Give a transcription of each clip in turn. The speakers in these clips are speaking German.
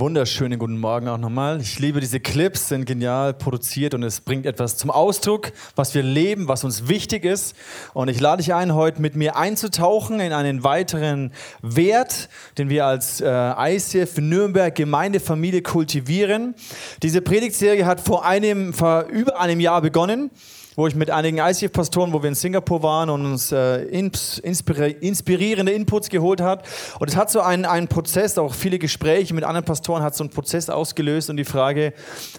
wunderschönen guten Morgen auch nochmal. Ich liebe diese Clips, sind genial produziert und es bringt etwas zum Ausdruck, was wir leben, was uns wichtig ist. Und ich lade dich ein, heute mit mir einzutauchen in einen weiteren Wert, den wir als äh, ICF Nürnberg Gemeindefamilie kultivieren. Diese Predigtserie hat vor einem, vor über einem Jahr begonnen wo ich mit einigen ICF-Pastoren, wo wir in Singapur waren und uns äh, inspirierende Inputs geholt hat. Und es hat so einen, einen Prozess, auch viele Gespräche mit anderen Pastoren hat so einen Prozess ausgelöst und die Frage,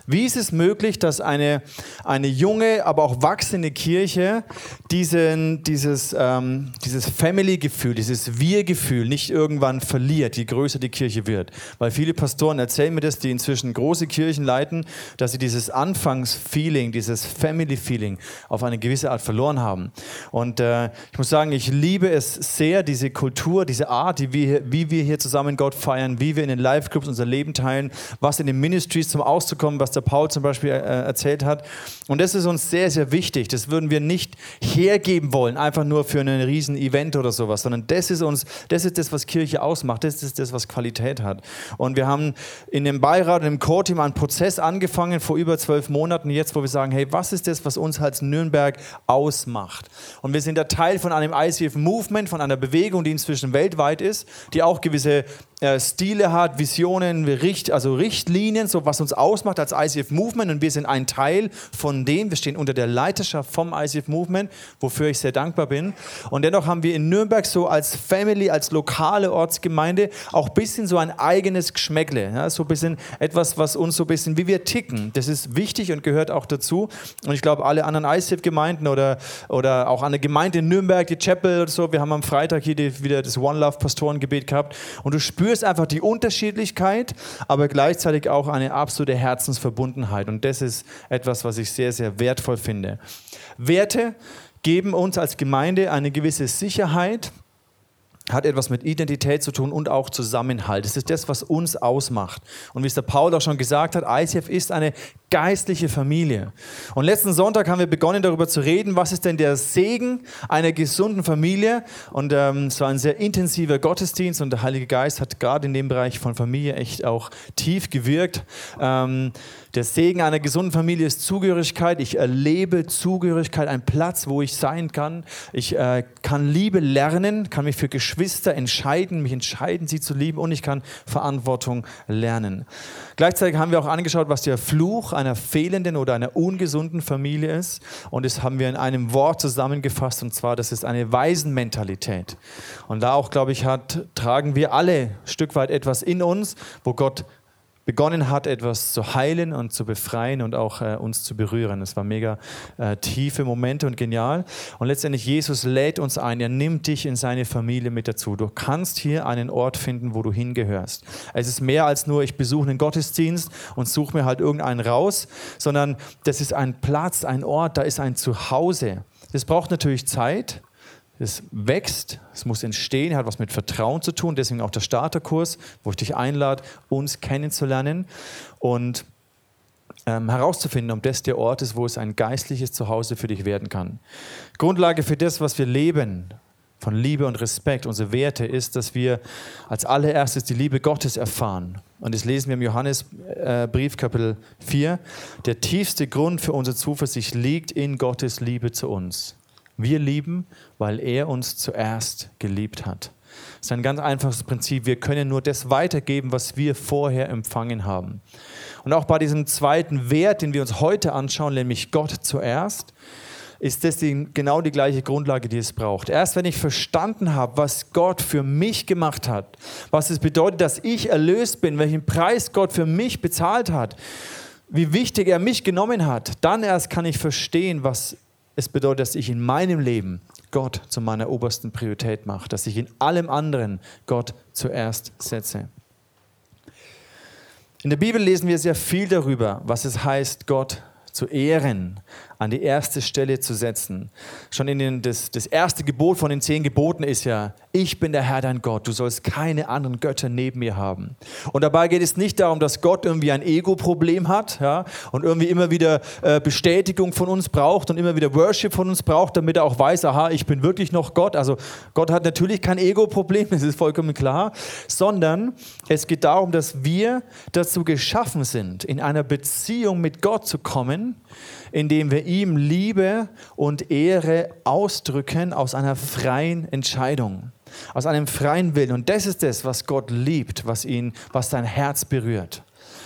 wie ist es möglich, dass eine, eine junge, aber auch wachsende Kirche diesen, dieses, ähm, dieses Family-Gefühl, dieses Wir-Gefühl nicht irgendwann verliert, je größer die Kirche wird. Weil viele Pastoren erzählen mir das, die inzwischen große Kirchen leiten, dass sie dieses Anfangs-Feeling, dieses Family-Feeling auf eine gewisse Art verloren haben. Und äh, ich muss sagen, ich liebe es sehr, diese Kultur, diese Art, die wir, wie wir hier zusammen Gott feiern, wie wir in den Live-Clubs unser Leben teilen, was in den Ministries zum Ausdruck kommt, was der Paul zum Beispiel äh, erzählt hat. Und das ist uns sehr, sehr wichtig. Das würden wir nicht hergeben wollen, einfach nur für ein riesen Event oder sowas, sondern das ist uns, das ist das, was Kirche ausmacht. Das ist das, was Qualität hat. Und wir haben in dem Beirat und im Core-Team einen Prozess angefangen vor über zwölf Monaten jetzt, wo wir sagen, hey, was ist das, was uns als Nürnberg ausmacht. Und wir sind ja Teil von einem ICF-Movement, von einer Bewegung, die inzwischen weltweit ist, die auch gewisse Stile hat, Visionen, Richt, also Richtlinien, so was uns ausmacht als ICF Movement und wir sind ein Teil von dem. Wir stehen unter der Leiterschaft vom ICF Movement, wofür ich sehr dankbar bin. Und dennoch haben wir in Nürnberg so als Family, als lokale Ortsgemeinde auch ein bisschen so ein eigenes Geschmäckle, ja, so ein bisschen etwas, was uns so ein bisschen wie wir ticken. Das ist wichtig und gehört auch dazu. Und ich glaube, alle anderen ICF-Gemeinden oder, oder auch eine Gemeinde in Nürnberg, die Chapel oder so, wir haben am Freitag hier die, wieder das One Love Pastorengebet gehabt und du spürst spürst einfach die Unterschiedlichkeit, aber gleichzeitig auch eine absolute Herzensverbundenheit. Und das ist etwas, was ich sehr, sehr wertvoll finde. Werte geben uns als Gemeinde eine gewisse Sicherheit, hat etwas mit Identität zu tun und auch Zusammenhalt. Das ist das, was uns ausmacht. Und wie es der Paul auch schon gesagt hat, ICF ist eine geistliche Familie. Und letzten Sonntag haben wir begonnen darüber zu reden, was ist denn der Segen einer gesunden Familie. Und ähm, es war ein sehr intensiver Gottesdienst und der Heilige Geist hat gerade in dem Bereich von Familie echt auch tief gewirkt. Ähm, der Segen einer gesunden Familie ist Zugehörigkeit. Ich erlebe Zugehörigkeit, ein Platz, wo ich sein kann. Ich äh, kann Liebe lernen, kann mich für Geschwister entscheiden, mich entscheiden, sie zu lieben und ich kann Verantwortung lernen. Gleichzeitig haben wir auch angeschaut, was der Fluch einer fehlenden oder einer ungesunden Familie ist. Und das haben wir in einem Wort zusammengefasst, und zwar, das ist eine Waisenmentalität. Und da auch, glaube ich, hat, tragen wir alle ein Stück weit etwas in uns, wo Gott begonnen hat, etwas zu heilen und zu befreien und auch äh, uns zu berühren. Es war mega äh, tiefe Momente und genial. Und letztendlich Jesus lädt uns ein, er nimmt dich in seine Familie mit dazu. Du kannst hier einen Ort finden, wo du hingehörst. Es ist mehr als nur, ich besuche einen Gottesdienst und suche mir halt irgendeinen raus, sondern das ist ein Platz, ein Ort, da ist ein Zuhause. Das braucht natürlich Zeit, es wächst, es muss entstehen, hat was mit Vertrauen zu tun, deswegen auch der Starterkurs, wo ich dich einlade, uns kennenzulernen und ähm, herauszufinden, ob das der Ort ist, wo es ein geistliches Zuhause für dich werden kann. Grundlage für das, was wir leben, von Liebe und Respekt, unsere Werte, ist, dass wir als allererstes die Liebe Gottes erfahren. Und das lesen wir im Johannesbrief, äh, Kapitel 4. Der tiefste Grund für unsere Zuversicht liegt in Gottes Liebe zu uns. Wir lieben, weil er uns zuerst geliebt hat. Das ist ein ganz einfaches Prinzip. Wir können nur das weitergeben, was wir vorher empfangen haben. Und auch bei diesem zweiten Wert, den wir uns heute anschauen, nämlich Gott zuerst, ist das die, genau die gleiche Grundlage, die es braucht. Erst wenn ich verstanden habe, was Gott für mich gemacht hat, was es bedeutet, dass ich erlöst bin, welchen Preis Gott für mich bezahlt hat, wie wichtig er mich genommen hat, dann erst kann ich verstehen, was es bedeutet, dass ich in meinem Leben Gott zu meiner obersten Priorität mache, dass ich in allem anderen Gott zuerst setze. In der Bibel lesen wir sehr viel darüber, was es heißt, Gott zu ehren, an die erste Stelle zu setzen. Schon in den, das, das erste Gebot von den zehn Geboten ist ja, ich bin der Herr dein Gott, du sollst keine anderen Götter neben mir haben. Und dabei geht es nicht darum, dass Gott irgendwie ein Ego-Problem hat ja, und irgendwie immer wieder äh, Bestätigung von uns braucht und immer wieder Worship von uns braucht, damit er auch weiß, aha, ich bin wirklich noch Gott. Also Gott hat natürlich kein Ego-Problem, das ist vollkommen klar, sondern es geht darum, dass wir dazu geschaffen sind, in einer Beziehung mit Gott zu kommen, indem wir ihm Liebe und Ehre ausdrücken aus einer freien Entscheidung, aus einem freien Willen. Und das ist das, was Gott liebt, was ihn, was sein Herz berührt.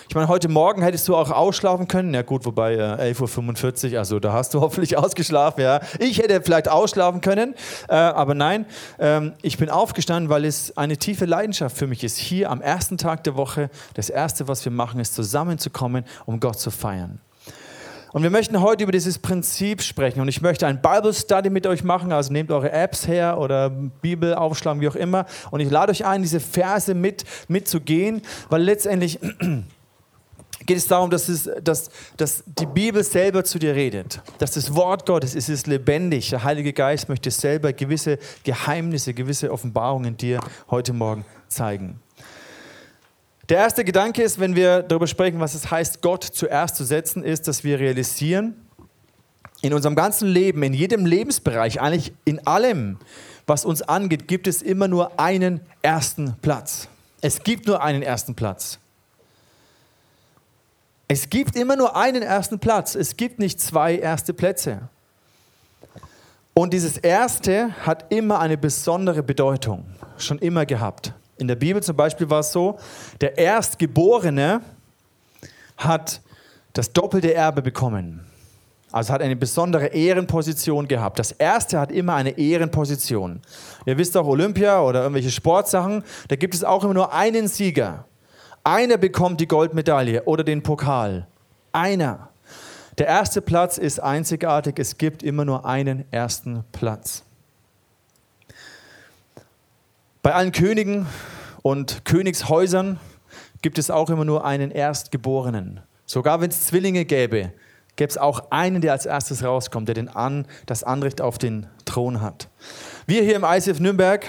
Ich meine, heute Morgen hättest du auch ausschlafen können. Ja gut, wobei äh, 11.45 Uhr, also da hast du hoffentlich ausgeschlafen. Ja. Ich hätte vielleicht ausschlafen können, äh, aber nein, ähm, ich bin aufgestanden, weil es eine tiefe Leidenschaft für mich ist. Hier am ersten Tag der Woche, das Erste, was wir machen, ist zusammenzukommen, um Gott zu feiern. Und wir möchten heute über dieses Prinzip sprechen. Und ich möchte ein Bible Study mit euch machen. Also nehmt eure Apps her oder Bibel aufschlagen, wie auch immer. Und ich lade euch ein, diese Verse mit, mitzugehen, weil letztendlich geht es darum, dass, es, dass, dass die Bibel selber zu dir redet. Dass das Wort Gottes ist, ist lebendig. Der Heilige Geist möchte selber gewisse Geheimnisse, gewisse Offenbarungen dir heute Morgen zeigen. Der erste Gedanke ist, wenn wir darüber sprechen, was es heißt, Gott zuerst zu setzen, ist, dass wir realisieren, in unserem ganzen Leben, in jedem Lebensbereich, eigentlich in allem, was uns angeht, gibt es immer nur einen ersten Platz. Es gibt nur einen ersten Platz. Es gibt immer nur einen ersten Platz. Es gibt nicht zwei erste Plätze. Und dieses erste hat immer eine besondere Bedeutung, schon immer gehabt. In der Bibel zum Beispiel war es so, der Erstgeborene hat das doppelte Erbe bekommen. Also hat eine besondere Ehrenposition gehabt. Das Erste hat immer eine Ehrenposition. Ihr wisst auch Olympia oder irgendwelche Sportsachen, da gibt es auch immer nur einen Sieger. Einer bekommt die Goldmedaille oder den Pokal. Einer. Der erste Platz ist einzigartig. Es gibt immer nur einen ersten Platz. Bei allen Königen und Königshäusern gibt es auch immer nur einen Erstgeborenen. Sogar wenn es Zwillinge gäbe, gäbe es auch einen, der als erstes rauskommt, der den An, das Anrecht auf den Thron hat. Wir hier im ICF Nürnberg,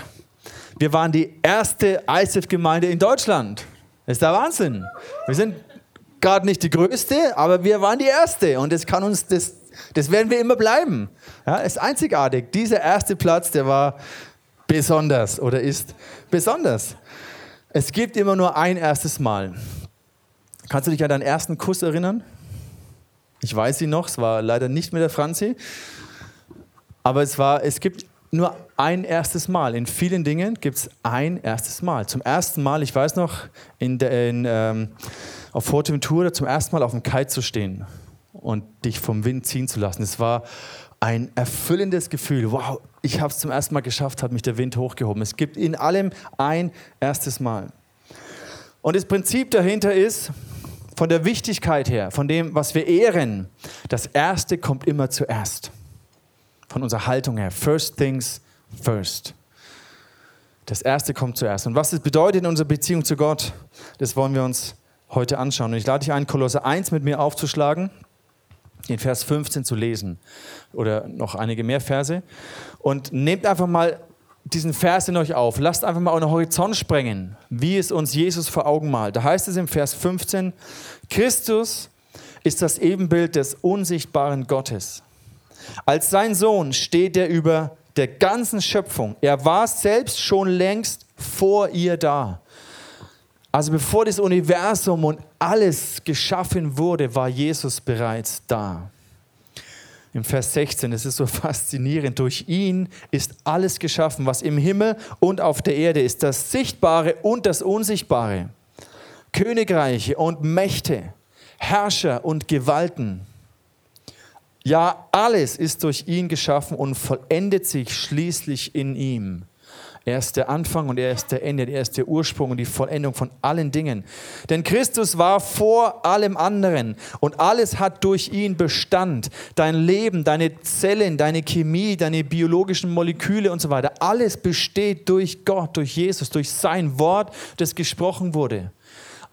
wir waren die erste ICF-Gemeinde in Deutschland. Ist der Wahnsinn. Wir sind gerade nicht die größte, aber wir waren die erste und das kann uns, das, das werden wir immer bleiben. Ja, ist einzigartig. Dieser erste Platz, der war besonders oder ist besonders. Es gibt immer nur ein erstes Mal. Kannst du dich an deinen ersten Kuss erinnern? Ich weiß sie noch, es war leider nicht mit der Franzi, aber es, war, es gibt nur ein erstes Mal. In vielen Dingen gibt es ein erstes Mal. Zum ersten Mal, ich weiß noch, in, der, in ähm, auf Forteventura zum ersten Mal auf dem Kite zu stehen und dich vom Wind ziehen zu lassen. Es war ein erfüllendes Gefühl. Wow, ich habe es zum ersten Mal geschafft, hat mich der Wind hochgehoben. Es gibt in allem ein erstes Mal. Und das Prinzip dahinter ist, von der Wichtigkeit her, von dem, was wir ehren, das Erste kommt immer zuerst. Von unserer Haltung her. First things first. Das Erste kommt zuerst. Und was das bedeutet in unserer Beziehung zu Gott, das wollen wir uns heute anschauen. Und ich lade dich ein, Kolosse 1 mit mir aufzuschlagen in Vers 15 zu lesen oder noch einige mehr Verse. Und nehmt einfach mal diesen Vers in euch auf. Lasst einfach mal euren Horizont sprengen, wie es uns Jesus vor Augen malt. Da heißt es im Vers 15, Christus ist das Ebenbild des unsichtbaren Gottes. Als sein Sohn steht er über der ganzen Schöpfung. Er war selbst schon längst vor ihr da. Also bevor das Universum und alles geschaffen wurde, war Jesus bereits da. Im Vers 16, es ist so faszinierend, durch ihn ist alles geschaffen, was im Himmel und auf der Erde ist, das Sichtbare und das Unsichtbare, Königreiche und Mächte, Herrscher und Gewalten. Ja, alles ist durch ihn geschaffen und vollendet sich schließlich in ihm. Er ist der Anfang und er ist der Ende, er ist der Ursprung und die Vollendung von allen Dingen. Denn Christus war vor allem anderen und alles hat durch ihn Bestand. Dein Leben, deine Zellen, deine Chemie, deine biologischen Moleküle und so weiter. Alles besteht durch Gott, durch Jesus, durch sein Wort, das gesprochen wurde.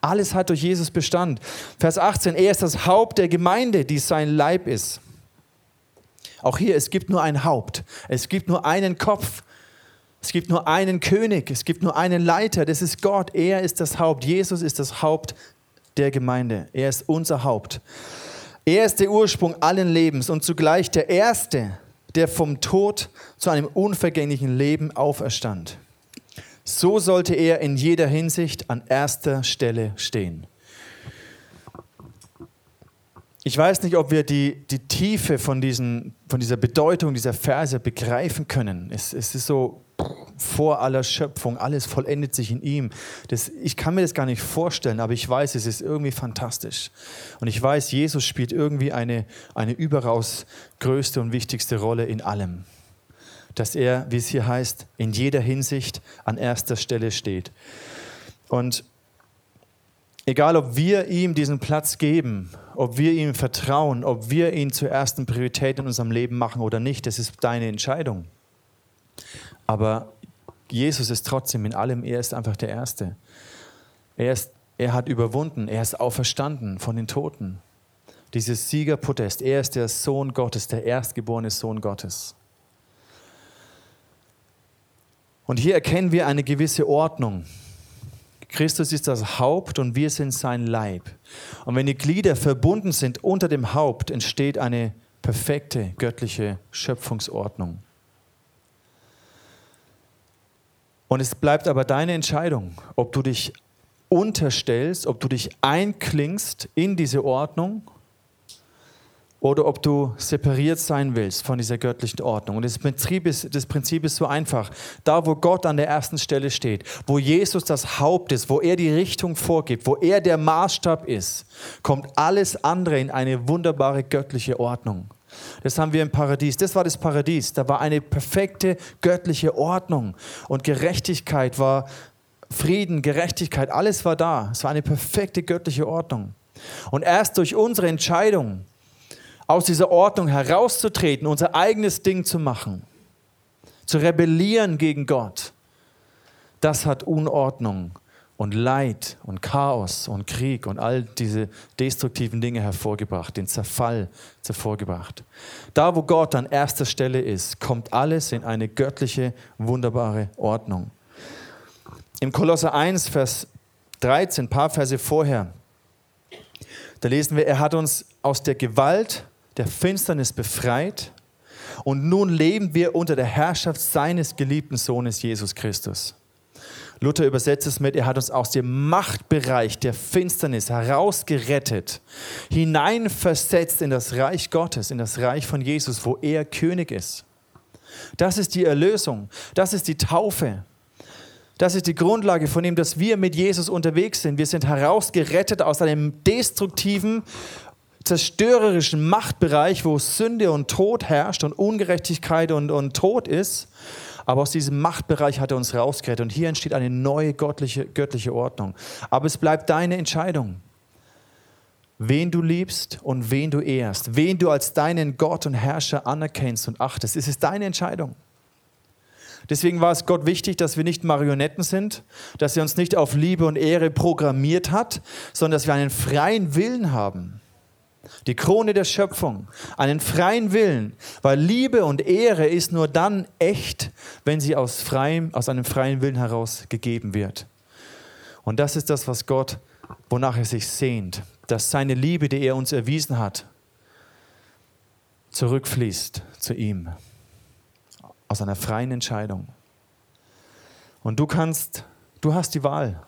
Alles hat durch Jesus Bestand. Vers 18, er ist das Haupt der Gemeinde, die sein Leib ist. Auch hier, es gibt nur ein Haupt. Es gibt nur einen Kopf. Es gibt nur einen König. Es gibt nur einen Leiter. Das ist Gott. Er ist das Haupt. Jesus ist das Haupt der Gemeinde. Er ist unser Haupt. Er ist der Ursprung allen Lebens und zugleich der Erste, der vom Tod zu einem unvergänglichen Leben auferstand. So sollte er in jeder Hinsicht an erster Stelle stehen. Ich weiß nicht, ob wir die, die Tiefe von, diesen, von dieser Bedeutung dieser Verse begreifen können. Es, es ist so vor aller Schöpfung, alles vollendet sich in ihm. Das, ich kann mir das gar nicht vorstellen, aber ich weiß, es ist irgendwie fantastisch. Und ich weiß, Jesus spielt irgendwie eine, eine überaus größte und wichtigste Rolle in allem. Dass er, wie es hier heißt, in jeder Hinsicht an erster Stelle steht. Und Egal, ob wir ihm diesen Platz geben, ob wir ihm vertrauen, ob wir ihn zur ersten Priorität in unserem Leben machen oder nicht, das ist deine Entscheidung. Aber Jesus ist trotzdem in allem, er ist einfach der Erste. Er, ist, er hat überwunden, er ist auferstanden von den Toten. Dieses Siegerprotest, er ist der Sohn Gottes, der erstgeborene Sohn Gottes. Und hier erkennen wir eine gewisse Ordnung. Christus ist das Haupt und wir sind sein Leib. Und wenn die Glieder verbunden sind unter dem Haupt, entsteht eine perfekte göttliche Schöpfungsordnung. Und es bleibt aber deine Entscheidung, ob du dich unterstellst, ob du dich einklingst in diese Ordnung oder ob du separiert sein willst von dieser göttlichen Ordnung. Und das Prinzip, ist, das Prinzip ist so einfach. Da, wo Gott an der ersten Stelle steht, wo Jesus das Haupt ist, wo er die Richtung vorgibt, wo er der Maßstab ist, kommt alles andere in eine wunderbare göttliche Ordnung. Das haben wir im Paradies. Das war das Paradies. Da war eine perfekte göttliche Ordnung. Und Gerechtigkeit war Frieden, Gerechtigkeit, alles war da. Es war eine perfekte göttliche Ordnung. Und erst durch unsere Entscheidung, aus dieser Ordnung herauszutreten, unser eigenes Ding zu machen, zu rebellieren gegen Gott, das hat Unordnung und Leid und Chaos und Krieg und all diese destruktiven Dinge hervorgebracht, den Zerfall hervorgebracht. Da, wo Gott an erster Stelle ist, kommt alles in eine göttliche, wunderbare Ordnung. Im Kolosser 1, Vers 13, ein paar Verse vorher, da lesen wir, er hat uns aus der Gewalt der Finsternis befreit und nun leben wir unter der Herrschaft seines geliebten Sohnes Jesus Christus. Luther übersetzt es mit, er hat uns aus dem Machtbereich der Finsternis herausgerettet, hineinversetzt in das Reich Gottes, in das Reich von Jesus, wo er König ist. Das ist die Erlösung, das ist die Taufe. Das ist die Grundlage von dem, dass wir mit Jesus unterwegs sind. Wir sind herausgerettet aus einem destruktiven zerstörerischen Machtbereich, wo Sünde und Tod herrscht und Ungerechtigkeit und, und Tod ist. Aber aus diesem Machtbereich hat er uns rausgerettet. Und hier entsteht eine neue göttliche, göttliche Ordnung. Aber es bleibt deine Entscheidung, wen du liebst und wen du ehrst, wen du als deinen Gott und Herrscher anerkennst und achtest. Es ist deine Entscheidung. Deswegen war es Gott wichtig, dass wir nicht Marionetten sind, dass er uns nicht auf Liebe und Ehre programmiert hat, sondern dass wir einen freien Willen haben die Krone der Schöpfung, einen freien Willen, weil Liebe und Ehre ist nur dann echt, wenn sie aus, freiem, aus einem freien Willen heraus gegeben wird. Und das ist das, was Gott, wonach er sich sehnt, dass seine Liebe, die er uns erwiesen hat, zurückfließt zu ihm, aus einer freien Entscheidung. Und du kannst, du hast die Wahl.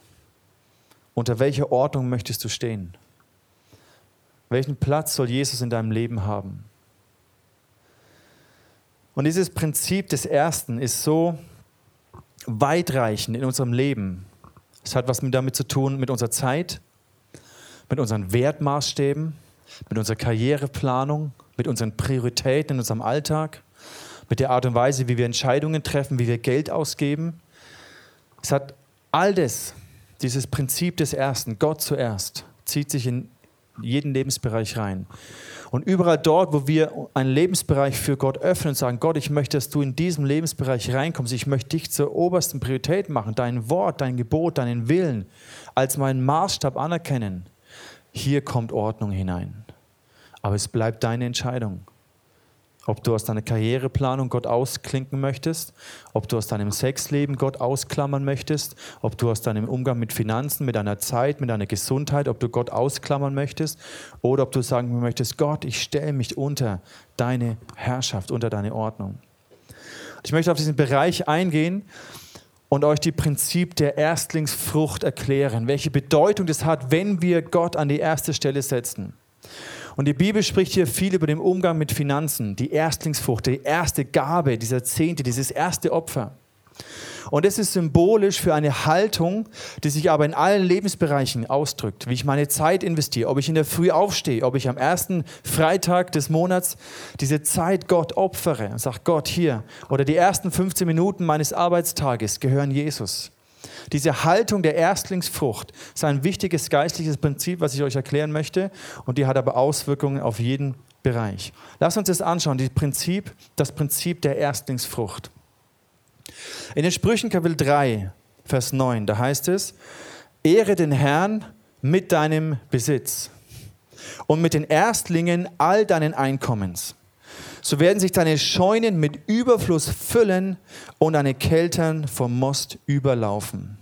Unter welcher Ordnung möchtest du stehen? Welchen Platz soll Jesus in deinem Leben haben? Und dieses Prinzip des Ersten ist so weitreichend in unserem Leben. Es hat was damit zu tun mit unserer Zeit, mit unseren Wertmaßstäben, mit unserer Karriereplanung, mit unseren Prioritäten in unserem Alltag, mit der Art und Weise, wie wir Entscheidungen treffen, wie wir Geld ausgeben. Es hat all das, dieses Prinzip des Ersten, Gott zuerst, zieht sich in jeden Lebensbereich rein. Und überall dort, wo wir einen Lebensbereich für Gott öffnen und sagen, Gott, ich möchte, dass du in diesem Lebensbereich reinkommst, ich möchte dich zur obersten Priorität machen, dein Wort, dein Gebot, deinen Willen als meinen Maßstab anerkennen, hier kommt Ordnung hinein. Aber es bleibt deine Entscheidung. Ob du aus deiner Karriereplanung Gott ausklinken möchtest, ob du aus deinem Sexleben Gott ausklammern möchtest, ob du aus deinem Umgang mit Finanzen, mit deiner Zeit, mit deiner Gesundheit, ob du Gott ausklammern möchtest oder ob du sagen möchtest, Gott, ich stelle mich unter deine Herrschaft, unter deine Ordnung. Ich möchte auf diesen Bereich eingehen und euch die Prinzip der Erstlingsfrucht erklären, welche Bedeutung das hat, wenn wir Gott an die erste Stelle setzen. Und die Bibel spricht hier viel über den Umgang mit Finanzen, die Erstlingsfrucht, die erste Gabe, dieser Zehnte, dieses erste Opfer. Und es ist symbolisch für eine Haltung, die sich aber in allen Lebensbereichen ausdrückt. Wie ich meine Zeit investiere, ob ich in der Früh aufstehe, ob ich am ersten Freitag des Monats diese Zeit Gott opfere und sage, Gott hier, oder die ersten 15 Minuten meines Arbeitstages gehören Jesus. Diese Haltung der Erstlingsfrucht ist ein wichtiges geistliches Prinzip, was ich euch erklären möchte. Und die hat aber Auswirkungen auf jeden Bereich. Lass uns das anschauen, das Prinzip, das Prinzip der Erstlingsfrucht. In den Sprüchen Kapitel 3, Vers 9, da heißt es, Ehre den Herrn mit deinem Besitz und mit den Erstlingen all deinen Einkommens so werden sich deine Scheunen mit Überfluss füllen und deine Keltern vom Most überlaufen.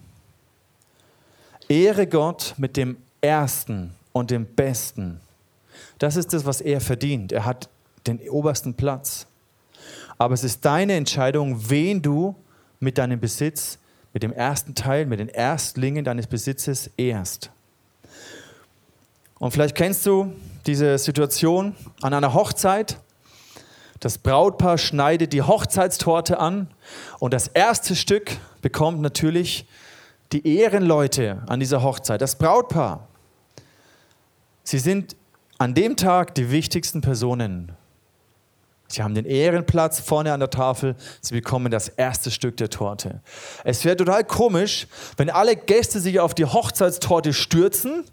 Ehre Gott mit dem Ersten und dem Besten. Das ist das, was er verdient. Er hat den obersten Platz. Aber es ist deine Entscheidung, wen du mit deinem Besitz, mit dem ersten Teil, mit den Erstlingen deines Besitzes ehrst. Und vielleicht kennst du diese Situation an einer Hochzeit. Das Brautpaar schneidet die Hochzeitstorte an und das erste Stück bekommt natürlich die Ehrenleute an dieser Hochzeit, das Brautpaar. Sie sind an dem Tag die wichtigsten Personen. Sie haben den Ehrenplatz vorne an der Tafel. Sie bekommen das erste Stück der Torte. Es wäre total komisch, wenn alle Gäste sich auf die Hochzeitstorte stürzen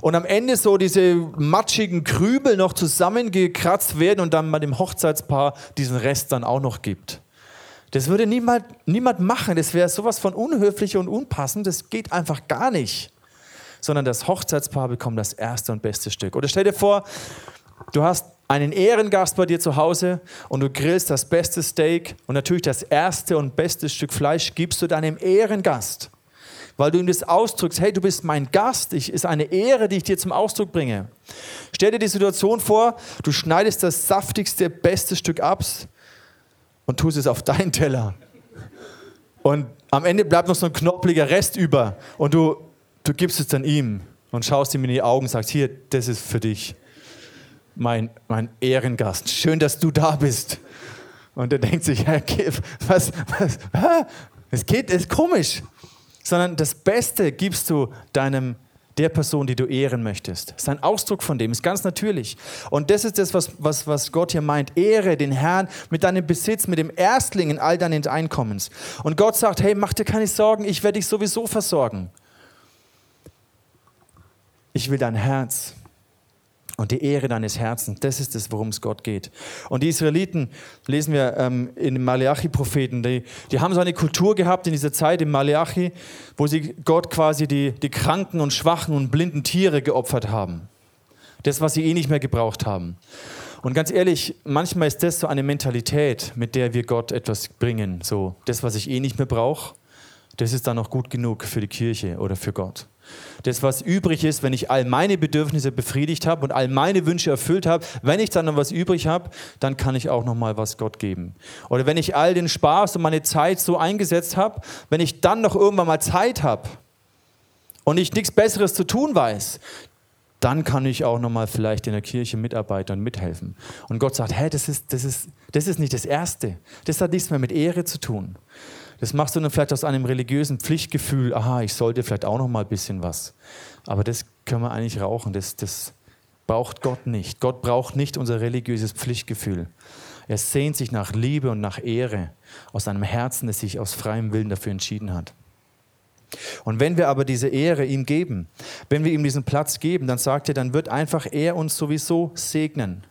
und am Ende so diese matschigen Krübel noch zusammengekratzt werden und dann mal dem Hochzeitspaar diesen Rest dann auch noch gibt. Das würde niemand, niemand machen. Das wäre sowas von unhöflich und unpassend. Das geht einfach gar nicht. Sondern das Hochzeitspaar bekommt das erste und beste Stück. Oder stell dir vor, du hast einen Ehrengast bei dir zu Hause und du grillst das beste Steak und natürlich das erste und beste Stück Fleisch gibst du deinem Ehrengast weil du ihm das ausdrückst, hey, du bist mein Gast, ich ist eine Ehre, die ich dir zum Ausdruck bringe. Stell dir die Situation vor, du schneidest das saftigste, beste Stück ab und tust es auf deinen Teller. Und am Ende bleibt noch so ein knoppeliger Rest über und du, du gibst es dann ihm und schaust ihm in die Augen und sagst, hier, das ist für dich, mein, mein Ehrengast. Schön, dass du da bist. Und er denkt sich, was, was, es geht, ist komisch sondern das Beste gibst du deinem der Person, die du ehren möchtest. Das ist ein Ausdruck von dem, ist ganz natürlich. Und das ist das, was, was, was Gott hier meint. Ehre den Herrn mit deinem Besitz, mit dem Erstlingen all deines Einkommens. Und Gott sagt, hey, mach dir keine Sorgen, ich werde dich sowieso versorgen. Ich will dein Herz und die Ehre deines Herzens. Das ist es, worum es Gott geht. Und die Israeliten, lesen wir ähm, in den Malachi-Propheten, die, die haben so eine Kultur gehabt in dieser Zeit im Malachi, wo sie Gott quasi die, die kranken und schwachen und blinden Tiere geopfert haben. Das, was sie eh nicht mehr gebraucht haben. Und ganz ehrlich, manchmal ist das so eine Mentalität, mit der wir Gott etwas bringen. So, das, was ich eh nicht mehr brauche, das ist dann noch gut genug für die Kirche oder für Gott. Das, was übrig ist, wenn ich all meine Bedürfnisse befriedigt habe und all meine Wünsche erfüllt habe, wenn ich dann noch was übrig habe, dann kann ich auch noch mal was Gott geben. Oder wenn ich all den Spaß und meine Zeit so eingesetzt habe, wenn ich dann noch irgendwann mal Zeit habe und ich nichts Besseres zu tun weiß, dann kann ich auch noch mal vielleicht in der Kirche mitarbeiten und mithelfen. Und Gott sagt, hä, das ist, das ist, das ist nicht das Erste. Das hat nichts mehr mit Ehre zu tun. Das machst du dann vielleicht aus einem religiösen Pflichtgefühl, aha, ich sollte vielleicht auch noch mal ein bisschen was. Aber das können wir eigentlich rauchen, das, das braucht Gott nicht. Gott braucht nicht unser religiöses Pflichtgefühl. Er sehnt sich nach Liebe und nach Ehre aus einem Herzen, das sich aus freiem Willen dafür entschieden hat. Und wenn wir aber diese Ehre ihm geben, wenn wir ihm diesen Platz geben, dann sagt er, dann wird einfach er uns sowieso segnen.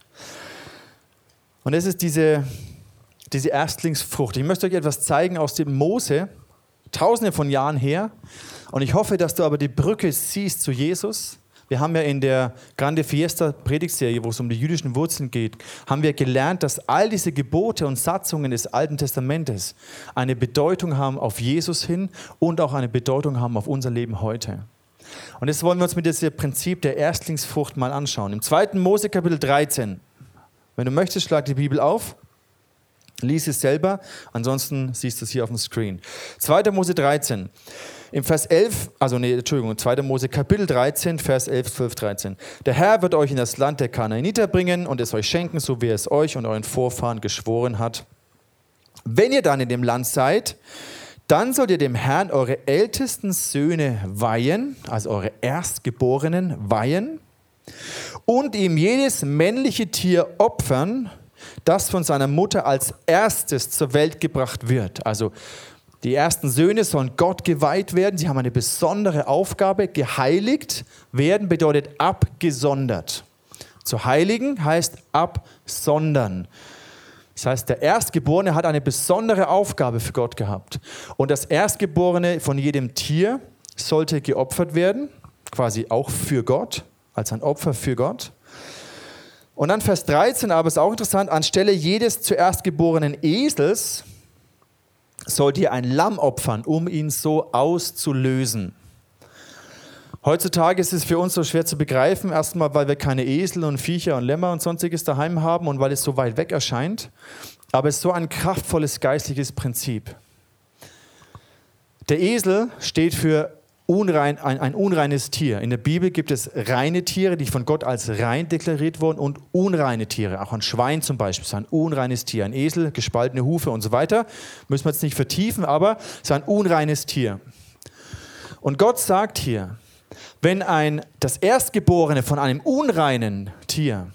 Und es ist diese, diese Erstlingsfrucht. Ich möchte euch etwas zeigen aus dem Mose, tausende von Jahren her. Und ich hoffe, dass du aber die Brücke siehst zu Jesus. Wir haben ja in der Grande Fiesta Predigtserie, wo es um die jüdischen Wurzeln geht, haben wir gelernt, dass all diese Gebote und Satzungen des Alten Testamentes eine Bedeutung haben auf Jesus hin und auch eine Bedeutung haben auf unser Leben heute. Und jetzt wollen wir uns mit diesem Prinzip der Erstlingsfrucht mal anschauen. Im 2. Mose Kapitel 13. Wenn du möchtest, schlag die Bibel auf. Lies es selber, ansonsten siehst du es hier auf dem Screen. 2. Mose 13. Im Vers 11, also nee, Entschuldigung, 2. Mose Kapitel 13, Vers 11, 12, 13. Der Herr wird euch in das Land der Kanaaniter bringen und es euch schenken, so wie er es euch und euren Vorfahren geschworen hat. Wenn ihr dann in dem Land seid, dann sollt ihr dem Herrn eure ältesten Söhne weihen, also eure Erstgeborenen weihen, und ihm jedes männliche Tier opfern, das von seiner Mutter als erstes zur Welt gebracht wird. Also die ersten Söhne sollen Gott geweiht werden. Sie haben eine besondere Aufgabe. Geheiligt werden bedeutet abgesondert. Zu heiligen heißt absondern. Das heißt, der Erstgeborene hat eine besondere Aufgabe für Gott gehabt. Und das Erstgeborene von jedem Tier sollte geopfert werden, quasi auch für Gott, als ein Opfer für Gott. Und dann Vers 13, aber ist auch interessant, anstelle jedes zuerst geborenen Esels sollt ihr ein Lamm opfern, um ihn so auszulösen. Heutzutage ist es für uns so schwer zu begreifen, erstmal, weil wir keine Esel und Viecher und Lämmer und sonstiges daheim haben und weil es so weit weg erscheint. Aber es ist so ein kraftvolles geistliches Prinzip. Der Esel steht für unrein, ein, ein, unreines Tier. In der Bibel gibt es reine Tiere, die von Gott als rein deklariert wurden und unreine Tiere. Auch ein Schwein zum Beispiel ist ein unreines Tier. Ein Esel, gespaltene Hufe und so weiter. Müssen wir jetzt nicht vertiefen, aber es ist ein unreines Tier. Und Gott sagt hier, wenn ein, das Erstgeborene von einem unreinen Tier,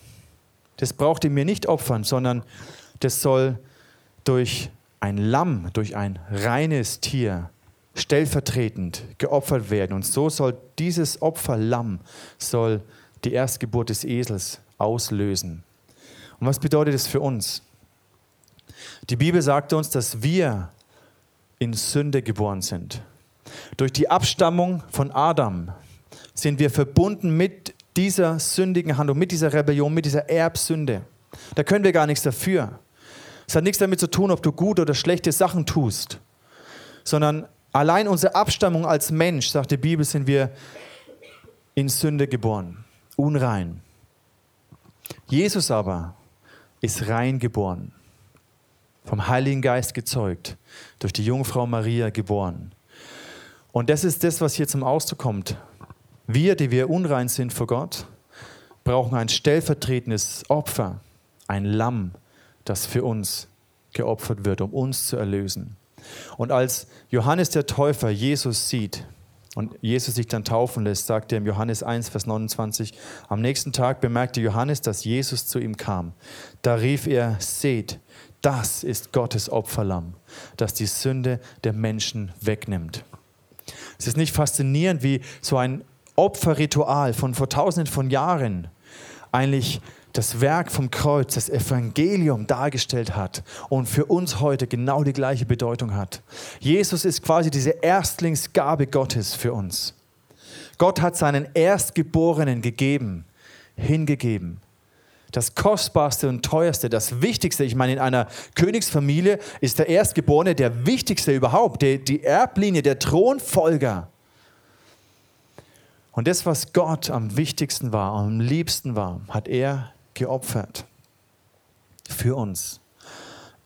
das braucht ihr mir nicht opfern, sondern das soll durch ein Lamm, durch ein reines Tier stellvertretend geopfert werden. Und so soll dieses Opferlamm soll die Erstgeburt des Esels auslösen. Und was bedeutet das für uns? Die Bibel sagt uns, dass wir in Sünde geboren sind. Durch die Abstammung von Adam sind wir verbunden mit dieser sündigen Handlung, mit dieser Rebellion, mit dieser Erbsünde. Da können wir gar nichts dafür. Es hat nichts damit zu tun, ob du gute oder schlechte Sachen tust, sondern Allein unsere Abstammung als Mensch, sagt die Bibel, sind wir in Sünde geboren, unrein. Jesus aber ist rein geboren, vom Heiligen Geist gezeugt, durch die Jungfrau Maria geboren. Und das ist das, was hier zum Ausdruck kommt. Wir, die wir unrein sind vor Gott, brauchen ein stellvertretendes Opfer, ein Lamm, das für uns geopfert wird, um uns zu erlösen. Und als Johannes der Täufer Jesus sieht und Jesus sich dann taufen lässt, sagt er im Johannes 1, Vers 29, am nächsten Tag bemerkte Johannes, dass Jesus zu ihm kam. Da rief er, seht, das ist Gottes Opferlamm, das die Sünde der Menschen wegnimmt. Es ist nicht faszinierend, wie so ein Opferritual von vor tausenden von Jahren eigentlich das Werk vom Kreuz, das Evangelium dargestellt hat und für uns heute genau die gleiche Bedeutung hat. Jesus ist quasi diese Erstlingsgabe Gottes für uns. Gott hat seinen Erstgeborenen gegeben, hingegeben. Das Kostbarste und Teuerste, das Wichtigste, ich meine, in einer Königsfamilie ist der Erstgeborene der Wichtigste überhaupt, die, die Erblinie, der Thronfolger. Und das, was Gott am wichtigsten war, am liebsten war, hat er geopfert für uns.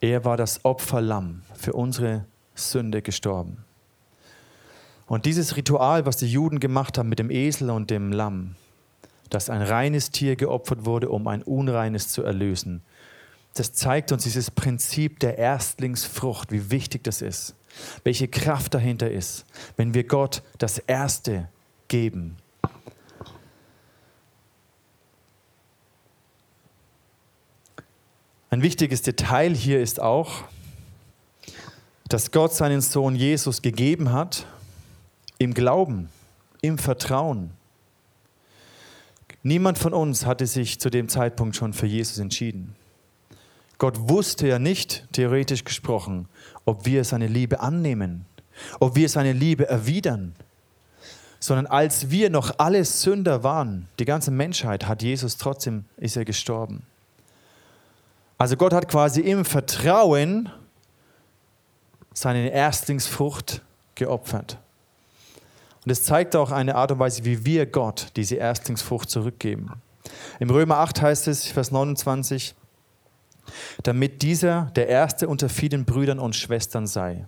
Er war das Opferlamm für unsere Sünde gestorben. Und dieses Ritual, was die Juden gemacht haben mit dem Esel und dem Lamm, dass ein reines Tier geopfert wurde, um ein unreines zu erlösen, das zeigt uns dieses Prinzip der Erstlingsfrucht, wie wichtig das ist, welche Kraft dahinter ist, wenn wir Gott das Erste geben. Ein wichtiges Detail hier ist auch, dass Gott seinen Sohn Jesus gegeben hat im Glauben, im Vertrauen. Niemand von uns hatte sich zu dem Zeitpunkt schon für Jesus entschieden. Gott wusste ja nicht, theoretisch gesprochen, ob wir seine Liebe annehmen, ob wir seine Liebe erwidern, sondern als wir noch alle Sünder waren, die ganze Menschheit, hat Jesus trotzdem, ist er gestorben. Also Gott hat quasi im Vertrauen seine Erstlingsfrucht geopfert. Und es zeigt auch eine Art und Weise, wie wir Gott diese Erstlingsfrucht zurückgeben. Im Römer 8 heißt es, Vers 29, damit dieser der Erste unter vielen Brüdern und Schwestern sei.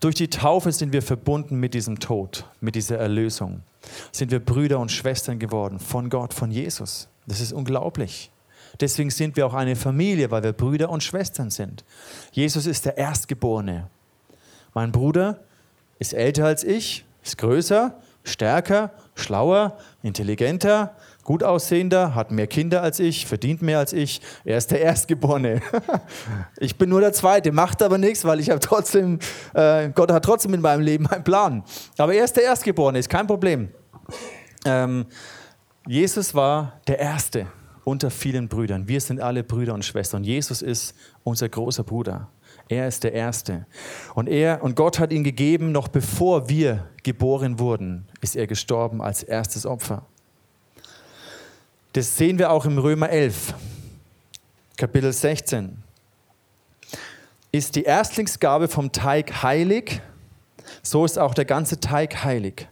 Durch die Taufe sind wir verbunden mit diesem Tod, mit dieser Erlösung. Sind wir Brüder und Schwestern geworden von Gott, von Jesus. Das ist unglaublich. Deswegen sind wir auch eine Familie, weil wir Brüder und Schwestern sind. Jesus ist der Erstgeborene. Mein Bruder ist älter als ich, ist größer, stärker, schlauer, intelligenter, gut aussehender, hat mehr Kinder als ich, verdient mehr als ich. Er ist der Erstgeborene. ich bin nur der Zweite, macht aber nichts, weil ich habe trotzdem, äh, Gott hat trotzdem in meinem Leben einen Plan. Aber er ist der Erstgeborene, ist kein Problem. Ähm, Jesus war der Erste unter vielen Brüdern. Wir sind alle Brüder und Schwestern. Jesus ist unser großer Bruder. Er ist der Erste. Und, er, und Gott hat ihn gegeben, noch bevor wir geboren wurden, ist er gestorben als erstes Opfer. Das sehen wir auch im Römer 11, Kapitel 16. Ist die Erstlingsgabe vom Teig heilig, so ist auch der ganze Teig heilig.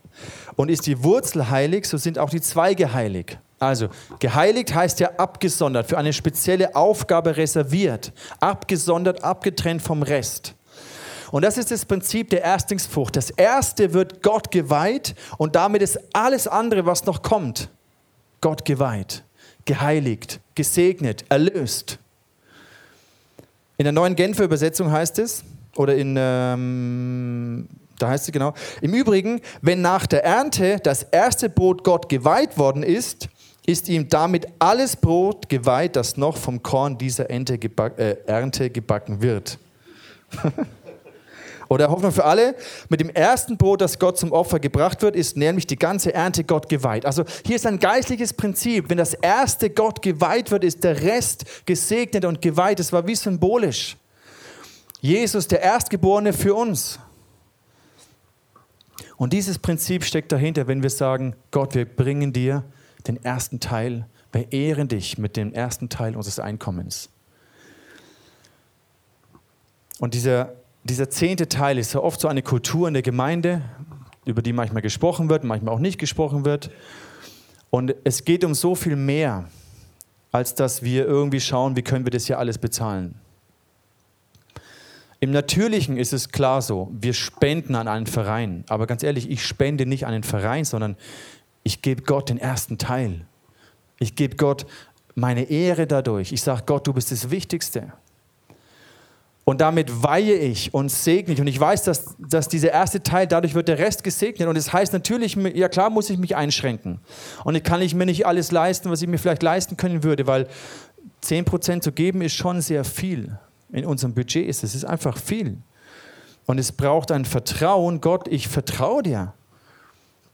Und ist die Wurzel heilig, so sind auch die Zweige heilig. Also, geheiligt heißt ja abgesondert, für eine spezielle Aufgabe reserviert, abgesondert, abgetrennt vom Rest. Und das ist das Prinzip der Erstlingsfrucht. Das Erste wird Gott geweiht und damit ist alles andere, was noch kommt, Gott geweiht, geheiligt, gesegnet, erlöst. In der neuen Genfer Übersetzung heißt es, oder in, ähm, da heißt es genau, im Übrigen, wenn nach der Ernte das erste Brot Gott geweiht worden ist, ist ihm damit alles Brot geweiht, das noch vom Korn dieser geback, äh, Ernte gebacken wird. Oder Hoffnung für alle, mit dem ersten Brot, das Gott zum Opfer gebracht wird, ist nämlich die ganze Ernte Gott geweiht. Also hier ist ein geistliches Prinzip. Wenn das erste Gott geweiht wird, ist der Rest gesegnet und geweiht. Das war wie symbolisch. Jesus, der Erstgeborene für uns. Und dieses Prinzip steckt dahinter, wenn wir sagen, Gott, wir bringen dir den ersten Teil, wir ehren dich mit dem ersten Teil unseres Einkommens. Und dieser, dieser zehnte Teil ist ja oft so eine Kultur in der Gemeinde, über die manchmal gesprochen wird, manchmal auch nicht gesprochen wird. Und es geht um so viel mehr, als dass wir irgendwie schauen, wie können wir das hier alles bezahlen. Im Natürlichen ist es klar so, wir spenden an einen Verein. Aber ganz ehrlich, ich spende nicht an einen Verein, sondern ich gebe Gott den ersten Teil. Ich gebe Gott meine Ehre dadurch. Ich sage, Gott, du bist das Wichtigste. Und damit weihe ich und segne ich. Und ich weiß, dass, dass dieser erste Teil, dadurch wird der Rest gesegnet. Und das heißt natürlich, ja klar muss ich mich einschränken. Und ich kann ich mir nicht alles leisten, was ich mir vielleicht leisten können würde, weil 10% zu geben ist schon sehr viel. In unserem Budget ist es. Es ist einfach viel. Und es braucht ein Vertrauen. Gott, ich vertraue dir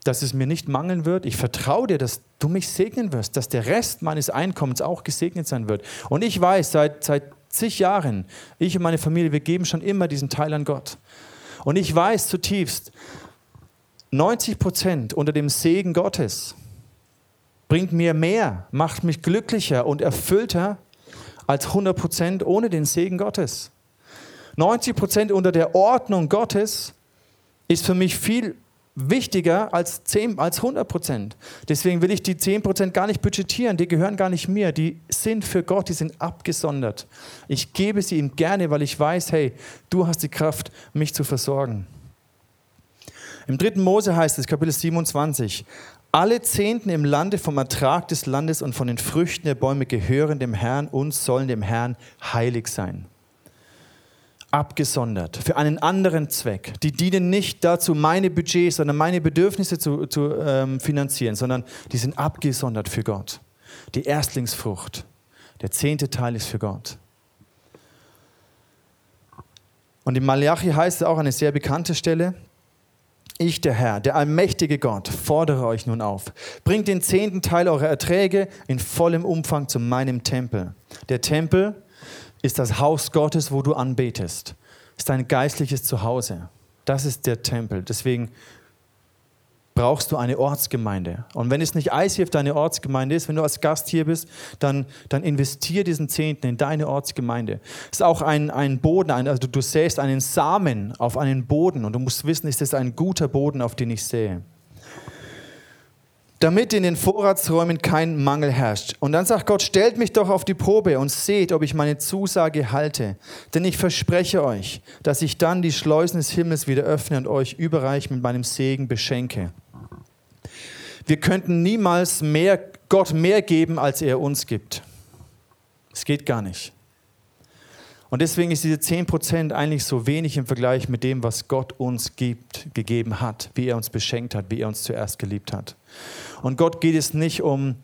dass es mir nicht mangeln wird. Ich vertraue dir, dass du mich segnen wirst, dass der Rest meines Einkommens auch gesegnet sein wird. Und ich weiß, seit, seit zig Jahren, ich und meine Familie, wir geben schon immer diesen Teil an Gott. Und ich weiß zutiefst, 90 Prozent unter dem Segen Gottes bringt mir mehr, macht mich glücklicher und erfüllter als 100 Prozent ohne den Segen Gottes. 90 Prozent unter der Ordnung Gottes ist für mich viel wichtiger als, 10, als 100 Prozent. Deswegen will ich die 10 Prozent gar nicht budgetieren, die gehören gar nicht mir, die sind für Gott, die sind abgesondert. Ich gebe sie ihm gerne, weil ich weiß, hey, du hast die Kraft, mich zu versorgen. Im dritten Mose heißt es, Kapitel 27, alle Zehnten im Lande vom Ertrag des Landes und von den Früchten der Bäume gehören dem Herrn und sollen dem Herrn heilig sein abgesondert für einen anderen Zweck. Die dienen nicht dazu, meine Budgets, sondern meine Bedürfnisse zu, zu ähm, finanzieren, sondern die sind abgesondert für Gott. Die Erstlingsfrucht, der zehnte Teil ist für Gott. Und in Malachi heißt es auch eine sehr bekannte Stelle, Ich, der Herr, der allmächtige Gott, fordere euch nun auf. Bringt den zehnten Teil eurer Erträge in vollem Umfang zu meinem Tempel. Der Tempel ist das Haus Gottes, wo du anbetest. Ist dein geistliches Zuhause. Das ist der Tempel. Deswegen brauchst du eine Ortsgemeinde. Und wenn es nicht ICF deine Ortsgemeinde ist, wenn du als Gast hier bist, dann, dann investier diesen Zehnten in deine Ortsgemeinde. Es ist auch ein, ein Boden, ein, also du säst einen Samen auf einen Boden und du musst wissen, ist es ein guter Boden, auf den ich sähe damit in den Vorratsräumen kein Mangel herrscht. Und dann sagt Gott, stellt mich doch auf die Probe und seht, ob ich meine Zusage halte. Denn ich verspreche euch, dass ich dann die Schleusen des Himmels wieder öffne und euch überreich mit meinem Segen beschenke. Wir könnten niemals mehr, Gott mehr geben, als er uns gibt. Es geht gar nicht. Und deswegen ist diese 10% eigentlich so wenig im Vergleich mit dem, was Gott uns gibt, gegeben hat, wie er uns beschenkt hat, wie er uns zuerst geliebt hat. Und Gott geht es nicht um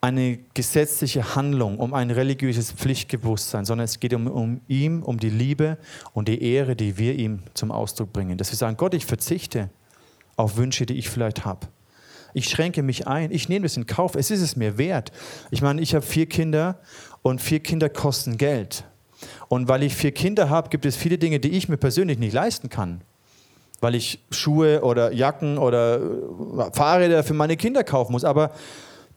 eine gesetzliche Handlung, um ein religiöses Pflichtbewusstsein, sondern es geht um, um ihm, um die Liebe und die Ehre, die wir ihm zum Ausdruck bringen. Dass wir sagen, Gott, ich verzichte auf Wünsche, die ich vielleicht habe. Ich schränke mich ein. Ich nehme das in Kauf. Es ist es mir wert. Ich meine, ich habe vier Kinder und vier Kinder kosten Geld. Und weil ich vier Kinder habe, gibt es viele Dinge, die ich mir persönlich nicht leisten kann. Weil ich Schuhe oder Jacken oder äh, Fahrräder für meine Kinder kaufen muss. Aber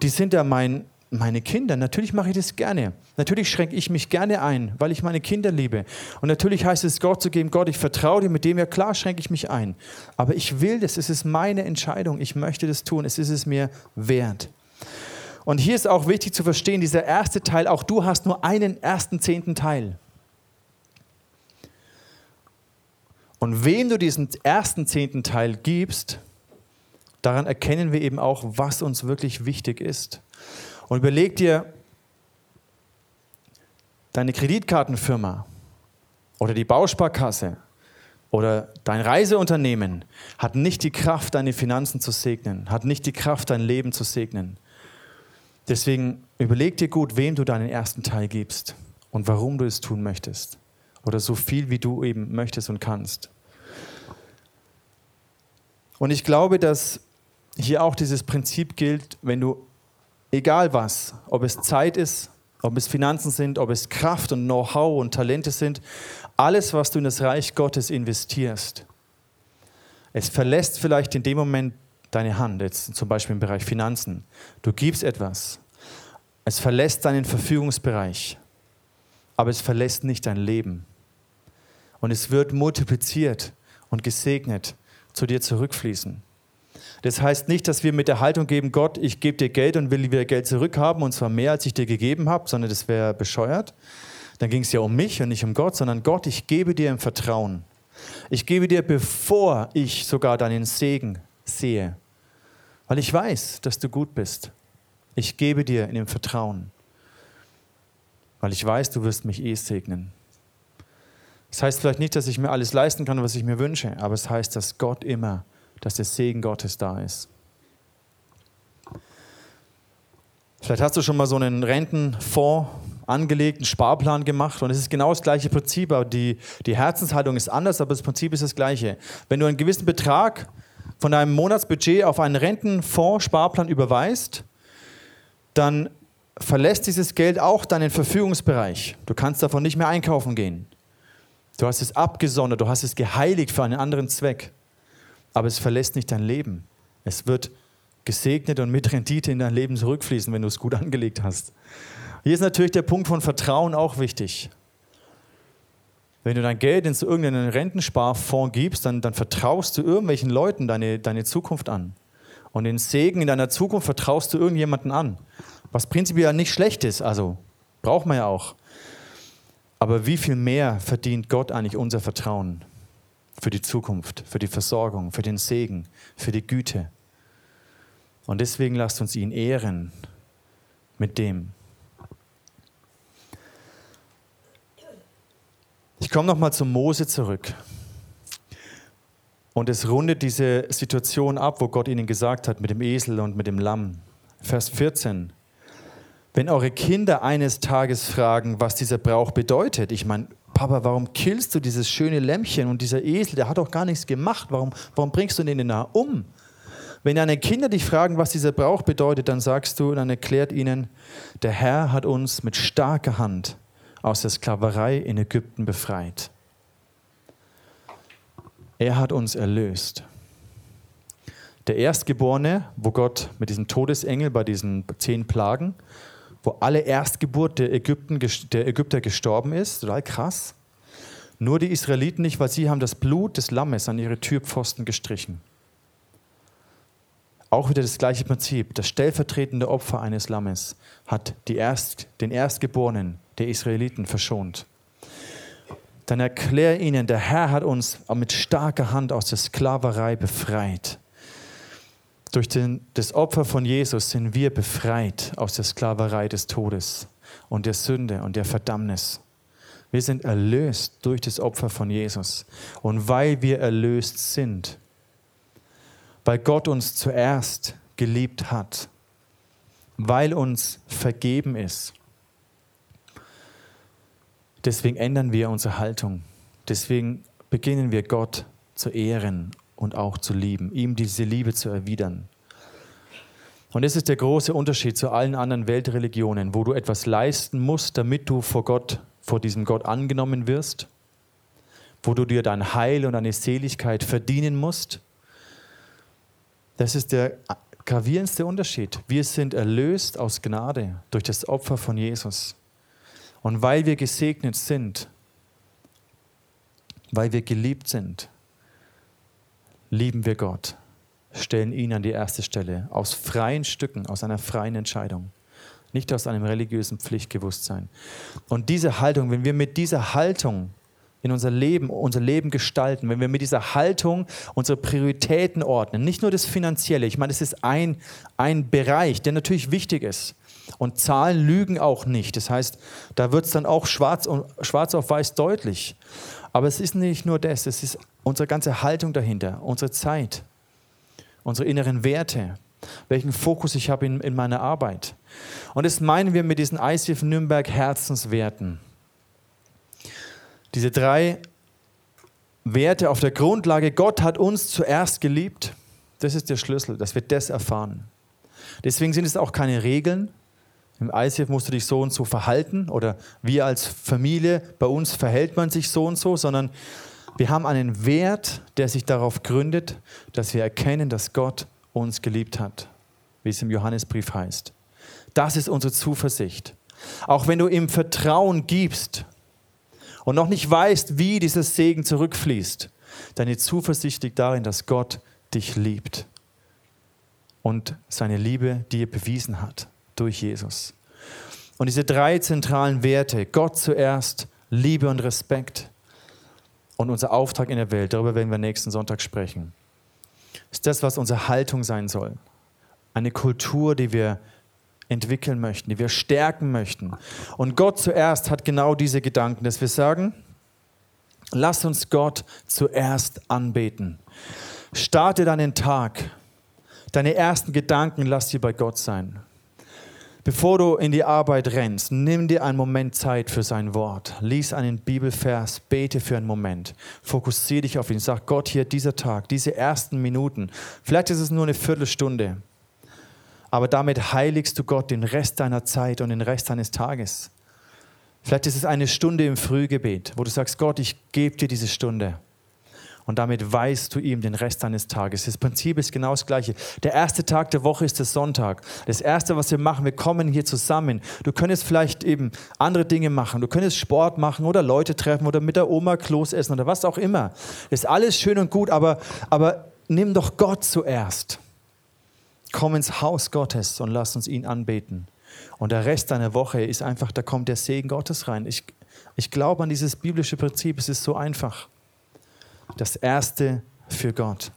die sind ja mein, meine Kinder. Natürlich mache ich das gerne. Natürlich schränke ich mich gerne ein, weil ich meine Kinder liebe. Und natürlich heißt es, Gott zu geben, Gott, ich vertraue dir, mit dem ja klar schränke ich mich ein. Aber ich will das, es ist meine Entscheidung, ich möchte das tun, es ist es mir wert. Und hier ist auch wichtig zu verstehen, dieser erste Teil, auch du hast nur einen ersten zehnten Teil. Und wem du diesen ersten zehnten Teil gibst, daran erkennen wir eben auch, was uns wirklich wichtig ist. Und überleg dir, deine Kreditkartenfirma oder die Bausparkasse oder dein Reiseunternehmen hat nicht die Kraft, deine Finanzen zu segnen, hat nicht die Kraft, dein Leben zu segnen. Deswegen überleg dir gut, wem du deinen ersten Teil gibst und warum du es tun möchtest. Oder so viel, wie du eben möchtest und kannst. Und ich glaube, dass hier auch dieses Prinzip gilt, wenn du, egal was, ob es Zeit ist, ob es Finanzen sind, ob es Kraft und Know-how und Talente sind, alles, was du in das Reich Gottes investierst, es verlässt vielleicht in dem Moment deine Hand, jetzt zum Beispiel im Bereich Finanzen. Du gibst etwas, es verlässt deinen Verfügungsbereich, aber es verlässt nicht dein Leben. Und es wird multipliziert und gesegnet zu dir zurückfließen. Das heißt nicht, dass wir mit der Haltung geben, Gott, ich gebe dir Geld und will wieder Geld zurückhaben, und zwar mehr, als ich dir gegeben habe, sondern das wäre bescheuert. Dann ging es ja um mich und nicht um Gott, sondern Gott, ich gebe dir im Vertrauen. Ich gebe dir, bevor ich sogar deinen Segen sehe, weil ich weiß, dass du gut bist. Ich gebe dir in dem Vertrauen, weil ich weiß, du wirst mich eh segnen. Das heißt vielleicht nicht, dass ich mir alles leisten kann, was ich mir wünsche, aber es heißt, dass Gott immer dass der Segen Gottes da ist. Vielleicht hast du schon mal so einen Rentenfonds angelegt, einen Sparplan gemacht und es ist genau das gleiche Prinzip, aber die, die Herzenshaltung ist anders, aber das Prinzip ist das gleiche. Wenn du einen gewissen Betrag von deinem Monatsbudget auf einen Rentenfonds, Sparplan überweist, dann verlässt dieses Geld auch deinen Verfügungsbereich. Du kannst davon nicht mehr einkaufen gehen. Du hast es abgesondert, du hast es geheiligt für einen anderen Zweck aber es verlässt nicht dein Leben. Es wird gesegnet und mit Rendite in dein Leben zurückfließen, wenn du es gut angelegt hast. Hier ist natürlich der Punkt von Vertrauen auch wichtig. Wenn du dein Geld in irgendeinen Rentensparfonds gibst, dann, dann vertraust du irgendwelchen Leuten deine, deine Zukunft an. Und den Segen in deiner Zukunft vertraust du irgendjemanden an. Was prinzipiell nicht schlecht ist, also braucht man ja auch. Aber wie viel mehr verdient Gott eigentlich unser Vertrauen? für die Zukunft, für die Versorgung, für den Segen, für die Güte. Und deswegen lasst uns ihn ehren mit dem. Ich komme nochmal zum Mose zurück. Und es rundet diese Situation ab, wo Gott ihnen gesagt hat mit dem Esel und mit dem Lamm. Vers 14. Wenn eure Kinder eines Tages fragen, was dieser Brauch bedeutet, ich meine, Papa, warum killst du dieses schöne Lämmchen und dieser Esel, der hat doch gar nichts gemacht, warum, warum bringst du den denn da um? Wenn deine Kinder dich fragen, was dieser Brauch bedeutet, dann sagst du, dann erklärt ihnen, der Herr hat uns mit starker Hand aus der Sklaverei in Ägypten befreit. Er hat uns erlöst. Der Erstgeborene, wo Gott mit diesem Todesengel bei diesen zehn Plagen, wo alle Erstgeburt der, Ägypten, der Ägypter gestorben ist, total krass. Nur die Israeliten nicht, weil sie haben das Blut des Lammes an ihre Türpfosten gestrichen. Auch wieder das gleiche Prinzip. Das stellvertretende Opfer eines Lammes hat Erst, den Erstgeborenen der Israeliten verschont. Dann erklär ihnen, der Herr hat uns mit starker Hand aus der Sklaverei befreit. Durch den, das Opfer von Jesus sind wir befreit aus der Sklaverei des Todes und der Sünde und der Verdammnis. Wir sind erlöst durch das Opfer von Jesus. Und weil wir erlöst sind, weil Gott uns zuerst geliebt hat, weil uns vergeben ist. Deswegen ändern wir unsere Haltung. Deswegen beginnen wir Gott zu ehren und auch zu lieben, ihm diese Liebe zu erwidern. Und das ist der große Unterschied zu allen anderen Weltreligionen, wo du etwas leisten musst, damit du vor Gott, vor diesem Gott angenommen wirst, wo du dir dein Heil und deine Seligkeit verdienen musst. Das ist der gravierendste Unterschied. Wir sind erlöst aus Gnade durch das Opfer von Jesus. Und weil wir gesegnet sind, weil wir geliebt sind, lieben wir Gott, stellen ihn an die erste Stelle, aus freien Stücken, aus einer freien Entscheidung, nicht aus einem religiösen Pflichtbewusstsein. Und diese Haltung, wenn wir mit dieser Haltung in unser Leben, unser Leben gestalten, wenn wir mit dieser Haltung unsere Prioritäten ordnen, nicht nur das Finanzielle, ich meine, es ist ein, ein Bereich, der natürlich wichtig ist. Und Zahlen lügen auch nicht. Das heißt, da wird es dann auch schwarz, schwarz auf weiß deutlich. Aber es ist nicht nur das, es ist unsere ganze Haltung dahinter, unsere Zeit, unsere inneren Werte, welchen Fokus ich habe in, in meiner Arbeit. Und das meinen wir mit diesen ICF Nürnberg Herzenswerten. Diese drei Werte auf der Grundlage, Gott hat uns zuerst geliebt, das ist der Schlüssel, dass wir das erfahren. Deswegen sind es auch keine Regeln. Im ICF musst du dich so und so verhalten oder wir als Familie, bei uns verhält man sich so und so, sondern wir haben einen Wert, der sich darauf gründet, dass wir erkennen, dass Gott uns geliebt hat, wie es im Johannesbrief heißt. Das ist unsere Zuversicht. Auch wenn du im Vertrauen gibst, und noch nicht weißt, wie dieser Segen zurückfließt, deine Zuversicht liegt darin, dass Gott dich liebt und seine Liebe dir bewiesen hat durch Jesus. Und diese drei zentralen Werte, Gott zuerst, Liebe und Respekt und unser Auftrag in der Welt, darüber werden wir nächsten Sonntag sprechen, ist das, was unsere Haltung sein soll. Eine Kultur, die wir entwickeln möchten, die wir stärken möchten. Und Gott zuerst hat genau diese Gedanken, dass wir sagen, lass uns Gott zuerst anbeten. Starte deinen Tag. Deine ersten Gedanken lass sie bei Gott sein. Bevor du in die Arbeit rennst, nimm dir einen Moment Zeit für sein Wort. Lies einen Bibelvers, bete für einen Moment. Fokussiere dich auf ihn. Sag Gott hier, dieser Tag, diese ersten Minuten. Vielleicht ist es nur eine Viertelstunde aber damit heiligst du Gott den Rest deiner Zeit und den Rest deines Tages. Vielleicht ist es eine Stunde im Frühgebet, wo du sagst, Gott, ich gebe dir diese Stunde. Und damit weißt du ihm den Rest deines Tages. Das Prinzip ist genau das gleiche. Der erste Tag der Woche ist der Sonntag. Das erste, was wir machen, wir kommen hier zusammen. Du könntest vielleicht eben andere Dinge machen. Du könntest Sport machen oder Leute treffen oder mit der Oma Kloß essen oder was auch immer. Das ist alles schön und gut, aber, aber nimm doch Gott zuerst. Komm ins Haus Gottes und lass uns ihn anbeten. Und der Rest deiner Woche ist einfach, da kommt der Segen Gottes rein. Ich, ich glaube an dieses biblische Prinzip, es ist so einfach. Das Erste für Gott.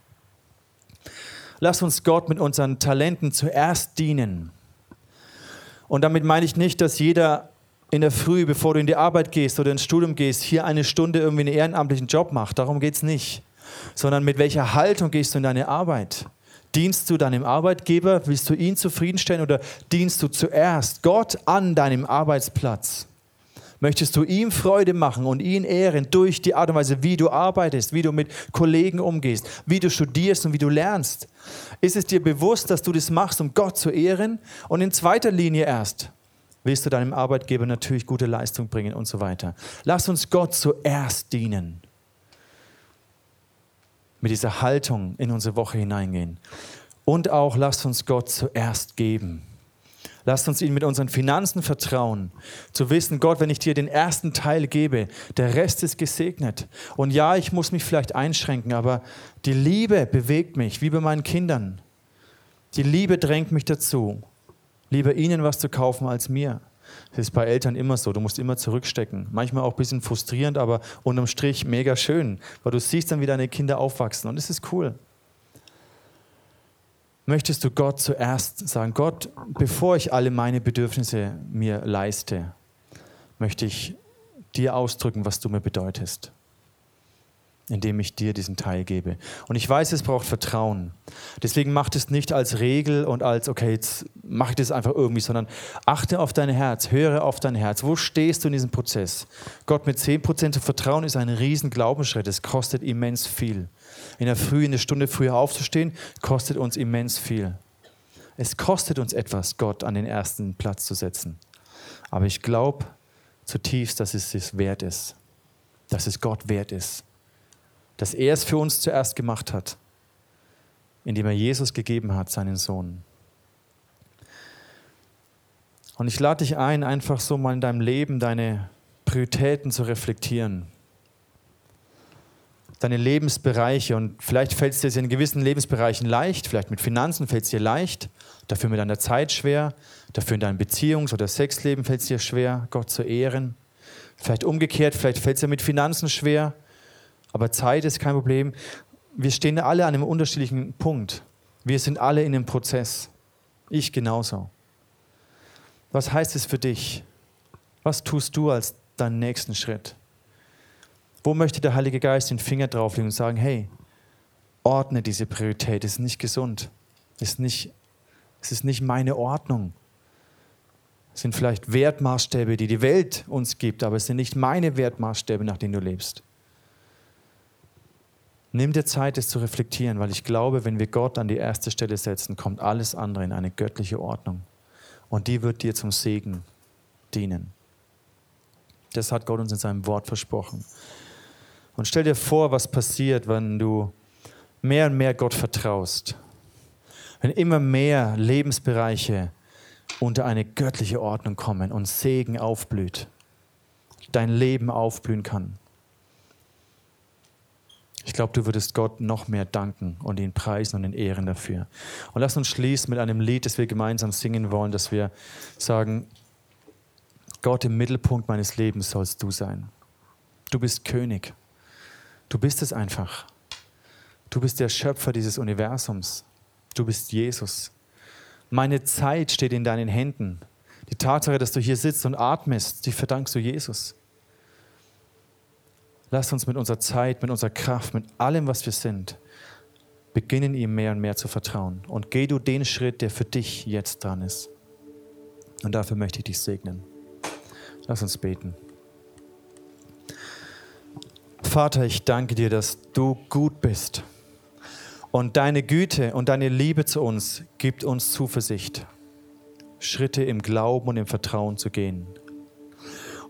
Lass uns Gott mit unseren Talenten zuerst dienen. Und damit meine ich nicht, dass jeder in der Früh, bevor du in die Arbeit gehst oder ins Studium gehst, hier eine Stunde irgendwie einen ehrenamtlichen Job macht. Darum geht es nicht. Sondern mit welcher Haltung gehst du in deine Arbeit? Dienst du deinem Arbeitgeber? Willst du ihn zufriedenstellen oder dienst du zuerst Gott an deinem Arbeitsplatz? Möchtest du ihm Freude machen und ihn ehren durch die Art und Weise, wie du arbeitest, wie du mit Kollegen umgehst, wie du studierst und wie du lernst? Ist es dir bewusst, dass du das machst, um Gott zu ehren? Und in zweiter Linie erst, willst du deinem Arbeitgeber natürlich gute Leistung bringen und so weiter. Lass uns Gott zuerst dienen. Mit dieser Haltung in unsere Woche hineingehen. Und auch lasst uns Gott zuerst geben. Lasst uns ihm mit unseren Finanzen vertrauen, zu wissen, Gott, wenn ich dir den ersten Teil gebe, der Rest ist gesegnet. Und ja, ich muss mich vielleicht einschränken, aber die Liebe bewegt mich, wie bei meinen Kindern. Die Liebe drängt mich dazu, lieber ihnen was zu kaufen als mir. Das ist bei Eltern immer so, du musst immer zurückstecken. Manchmal auch ein bisschen frustrierend, aber unterm Strich mega schön, weil du siehst dann, wie deine Kinder aufwachsen und es ist cool möchtest du Gott zuerst sagen, Gott, bevor ich alle meine Bedürfnisse mir leiste, möchte ich dir ausdrücken, was du mir bedeutest, indem ich dir diesen Teil gebe. Und ich weiß, es braucht Vertrauen. Deswegen mach es nicht als Regel und als, okay, jetzt mache ich das einfach irgendwie, sondern achte auf dein Herz, höre auf dein Herz. Wo stehst du in diesem Prozess? Gott mit 10% zu vertrauen ist ein riesen Glaubensschritt. Es kostet immens viel in der Früh, eine Stunde früher aufzustehen, kostet uns immens viel. Es kostet uns etwas, Gott an den ersten Platz zu setzen. Aber ich glaube zutiefst, dass es es wert ist. Dass es Gott wert ist. Dass er es für uns zuerst gemacht hat, indem er Jesus gegeben hat, seinen Sohn. Und ich lade dich ein, einfach so mal in deinem Leben deine Prioritäten zu reflektieren deine Lebensbereiche und vielleicht fällt es dir in gewissen Lebensbereichen leicht, vielleicht mit Finanzen fällt es dir leicht, dafür mit deiner Zeit schwer, dafür in deinem Beziehungs- oder Sexleben fällt es dir schwer, Gott zu ehren. Vielleicht umgekehrt, vielleicht fällt es dir mit Finanzen schwer, aber Zeit ist kein Problem. Wir stehen alle an einem unterschiedlichen Punkt. Wir sind alle in einem Prozess. Ich genauso. Was heißt es für dich? Was tust du als deinen nächsten Schritt? Wo möchte der Heilige Geist den Finger drauflegen und sagen, hey, ordne diese Priorität, das ist nicht gesund, das ist nicht, es ist nicht meine Ordnung. Es sind vielleicht Wertmaßstäbe, die die Welt uns gibt, aber es sind nicht meine Wertmaßstäbe, nach denen du lebst. Nimm dir Zeit, es zu reflektieren, weil ich glaube, wenn wir Gott an die erste Stelle setzen, kommt alles andere in eine göttliche Ordnung. Und die wird dir zum Segen dienen. Das hat Gott uns in seinem Wort versprochen. Und stell dir vor, was passiert, wenn du mehr und mehr Gott vertraust. Wenn immer mehr Lebensbereiche unter eine göttliche Ordnung kommen und Segen aufblüht, dein Leben aufblühen kann. Ich glaube, du würdest Gott noch mehr danken und ihn preisen und ihn ehren dafür. Und lass uns schließen mit einem Lied, das wir gemeinsam singen wollen, dass wir sagen, Gott im Mittelpunkt meines Lebens sollst du sein. Du bist König. Du bist es einfach. Du bist der Schöpfer dieses Universums. Du bist Jesus. Meine Zeit steht in deinen Händen. Die Tatsache, dass du hier sitzt und atmest, die verdankst du Jesus. Lass uns mit unserer Zeit, mit unserer Kraft, mit allem, was wir sind, beginnen ihm mehr und mehr zu vertrauen. Und geh du den Schritt, der für dich jetzt dran ist. Und dafür möchte ich dich segnen. Lass uns beten. Vater, ich danke dir, dass du gut bist. Und deine Güte und deine Liebe zu uns gibt uns Zuversicht, Schritte im Glauben und im Vertrauen zu gehen.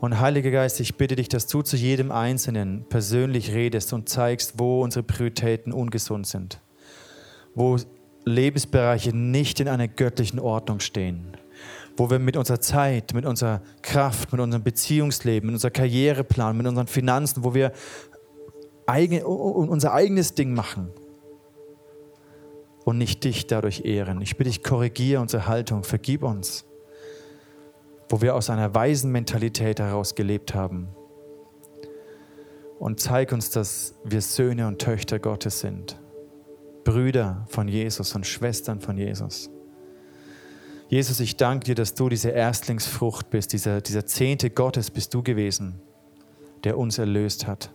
Und Heiliger Geist, ich bitte dich, dass du zu jedem Einzelnen persönlich redest und zeigst, wo unsere Prioritäten ungesund sind, wo Lebensbereiche nicht in einer göttlichen Ordnung stehen, wo wir mit unserer Zeit, mit unserer Kraft, mit unserem Beziehungsleben, mit unserem Karriereplan, mit unseren Finanzen, wo wir eigen, unser eigenes Ding machen und nicht dich dadurch ehren. Ich bitte dich, korrigiere unsere Haltung, vergib uns, wo wir aus einer weisen Mentalität heraus gelebt haben. Und zeig uns, dass wir Söhne und Töchter Gottes sind, Brüder von Jesus und Schwestern von Jesus. Jesus, ich danke dir, dass du diese Erstlingsfrucht bist, dieser, dieser Zehnte Gottes bist du gewesen, der uns erlöst hat.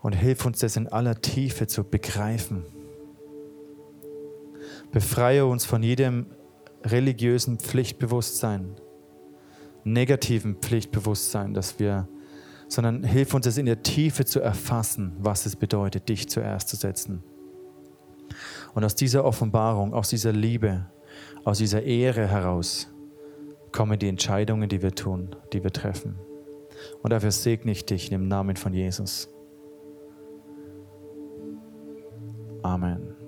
Und hilf uns das in aller Tiefe zu begreifen. Befreie uns von jedem religiösen Pflichtbewusstsein, negativen Pflichtbewusstsein, dass wir, sondern hilf uns es in der Tiefe zu erfassen, was es bedeutet, dich zuerst zu setzen. Und aus dieser Offenbarung, aus dieser Liebe, aus dieser Ehre heraus kommen die Entscheidungen, die wir tun, die wir treffen. Und dafür segne ich dich im Namen von Jesus. Amen.